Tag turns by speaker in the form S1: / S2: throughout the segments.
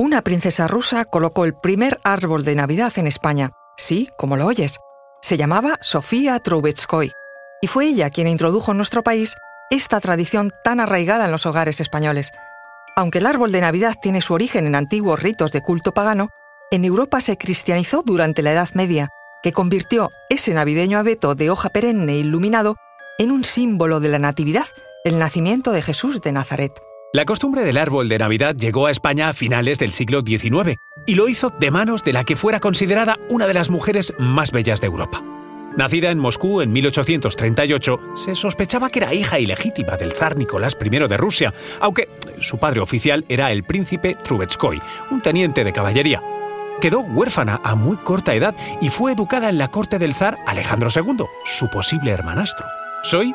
S1: Una princesa rusa colocó el primer árbol de Navidad en España. Sí, como lo oyes. Se llamaba Sofía Trubetskoy. Y fue ella quien introdujo en nuestro país esta tradición tan arraigada en los hogares españoles. Aunque el árbol de Navidad tiene su origen en antiguos ritos de culto pagano, en Europa se cristianizó durante la Edad Media, que convirtió ese navideño abeto de hoja perenne iluminado en un símbolo de la Natividad, el nacimiento de Jesús de Nazaret.
S2: La costumbre del árbol de Navidad llegó a España a finales del siglo XIX y lo hizo de manos de la que fuera considerada una de las mujeres más bellas de Europa. Nacida en Moscú en 1838, se sospechaba que era hija ilegítima del zar Nicolás I de Rusia, aunque su padre oficial era el príncipe Trubetskoy, un teniente de caballería. Quedó huérfana a muy corta edad y fue educada en la corte del zar Alejandro II, su posible hermanastro. Soy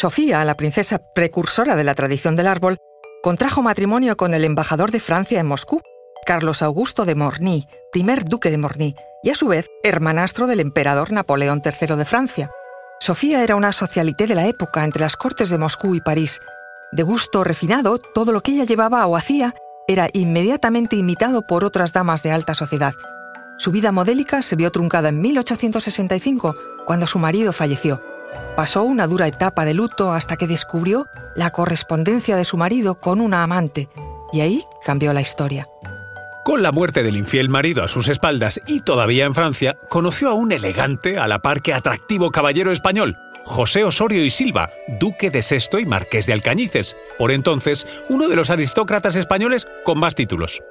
S1: Sofía, la princesa precursora de la tradición del árbol, contrajo matrimonio con el embajador de Francia en Moscú, Carlos Augusto de Morny, primer duque de Morny, y a su vez hermanastro del emperador Napoleón III de Francia. Sofía era una socialité de la época entre las cortes de Moscú y París. De gusto refinado, todo lo que ella llevaba o hacía era inmediatamente imitado por otras damas de alta sociedad. Su vida modélica se vio truncada en 1865, cuando su marido falleció. Pasó una dura etapa de luto hasta que descubrió la correspondencia de su marido con una amante, y ahí cambió la historia.
S2: Con la muerte del infiel marido a sus espaldas y todavía en Francia, conoció a un elegante, a la par que atractivo caballero español, José Osorio y Silva, duque de Sesto y marqués de Alcañices, por entonces uno de los aristócratas españoles con más títulos.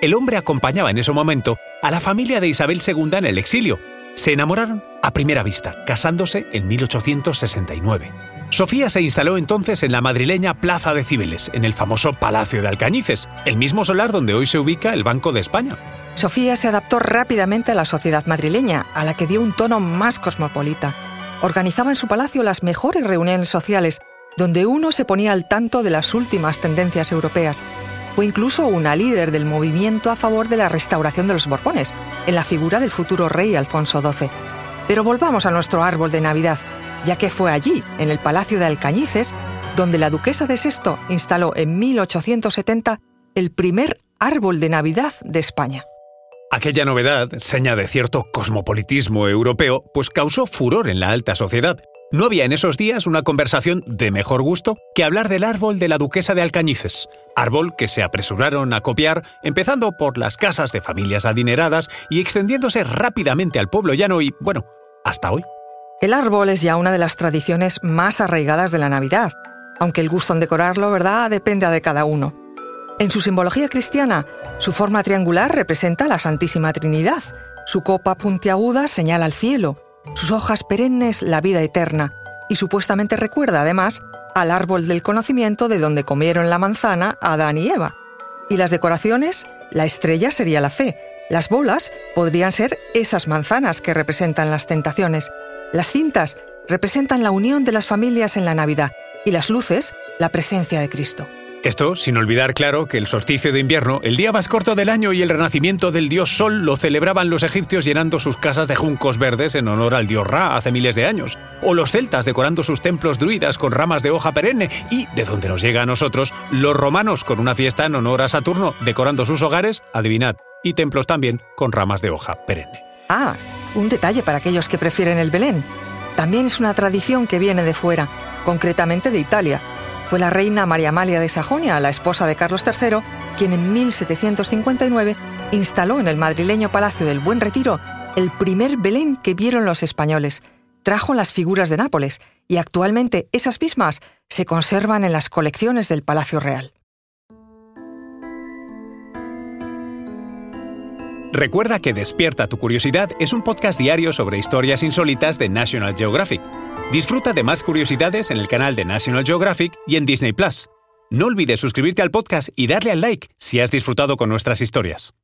S2: El hombre acompañaba en ese momento a la familia de Isabel II en el exilio, se enamoraron a primera vista, casándose en 1869. Sofía se instaló entonces en la madrileña Plaza de Cibeles, en el famoso Palacio de Alcañices, el mismo solar donde hoy se ubica el Banco de España.
S1: Sofía se adaptó rápidamente a la sociedad madrileña, a la que dio un tono más cosmopolita. Organizaba en su palacio las mejores reuniones sociales, donde uno se ponía al tanto de las últimas tendencias europeas fue incluso una líder del movimiento a favor de la restauración de los Borbones, en la figura del futuro rey Alfonso XII. Pero volvamos a nuestro árbol de Navidad, ya que fue allí, en el Palacio de Alcañices, donde la duquesa de Sesto instaló en 1870 el primer árbol de Navidad de España.
S2: Aquella novedad, seña de cierto cosmopolitismo europeo, pues causó furor en la alta sociedad no había en esos días una conversación de mejor gusto que hablar del árbol de la duquesa de Alcañices, árbol que se apresuraron a copiar, empezando por las casas de familias adineradas y extendiéndose rápidamente al pueblo llano y, bueno, hasta hoy.
S1: El árbol es ya una de las tradiciones más arraigadas de la Navidad, aunque el gusto en decorarlo, ¿verdad?, depende de cada uno. En su simbología cristiana, su forma triangular representa la Santísima Trinidad, su copa puntiaguda señala al cielo, sus hojas perennes la vida eterna, y supuestamente recuerda además al árbol del conocimiento de donde comieron la manzana Adán y Eva. Y las decoraciones, la estrella sería la fe, las bolas podrían ser esas manzanas que representan las tentaciones, las cintas representan la unión de las familias en la Navidad y las luces, la presencia de Cristo.
S2: Esto sin olvidar, claro, que el solsticio de invierno, el día más corto del año y el renacimiento del dios Sol lo celebraban los egipcios llenando sus casas de juncos verdes en honor al dios Ra hace miles de años, o los celtas decorando sus templos druidas con ramas de hoja perenne y, de donde nos llega a nosotros, los romanos con una fiesta en honor a Saturno decorando sus hogares, adivinad, y templos también con ramas de hoja perenne.
S1: Ah, un detalle para aquellos que prefieren el Belén. También es una tradición que viene de fuera, concretamente de Italia fue la reina María Amalia de Sajonia, la esposa de Carlos III, quien en 1759 instaló en el madrileño Palacio del Buen Retiro el primer Belén que vieron los españoles. Trajo las figuras de Nápoles y actualmente esas mismas se conservan en las colecciones del Palacio Real.
S2: Recuerda que Despierta tu Curiosidad es un podcast diario sobre historias insólitas de National Geographic. Disfruta de más curiosidades en el canal de National Geographic y en Disney Plus. No olvides suscribirte al podcast y darle al like si has disfrutado con nuestras historias.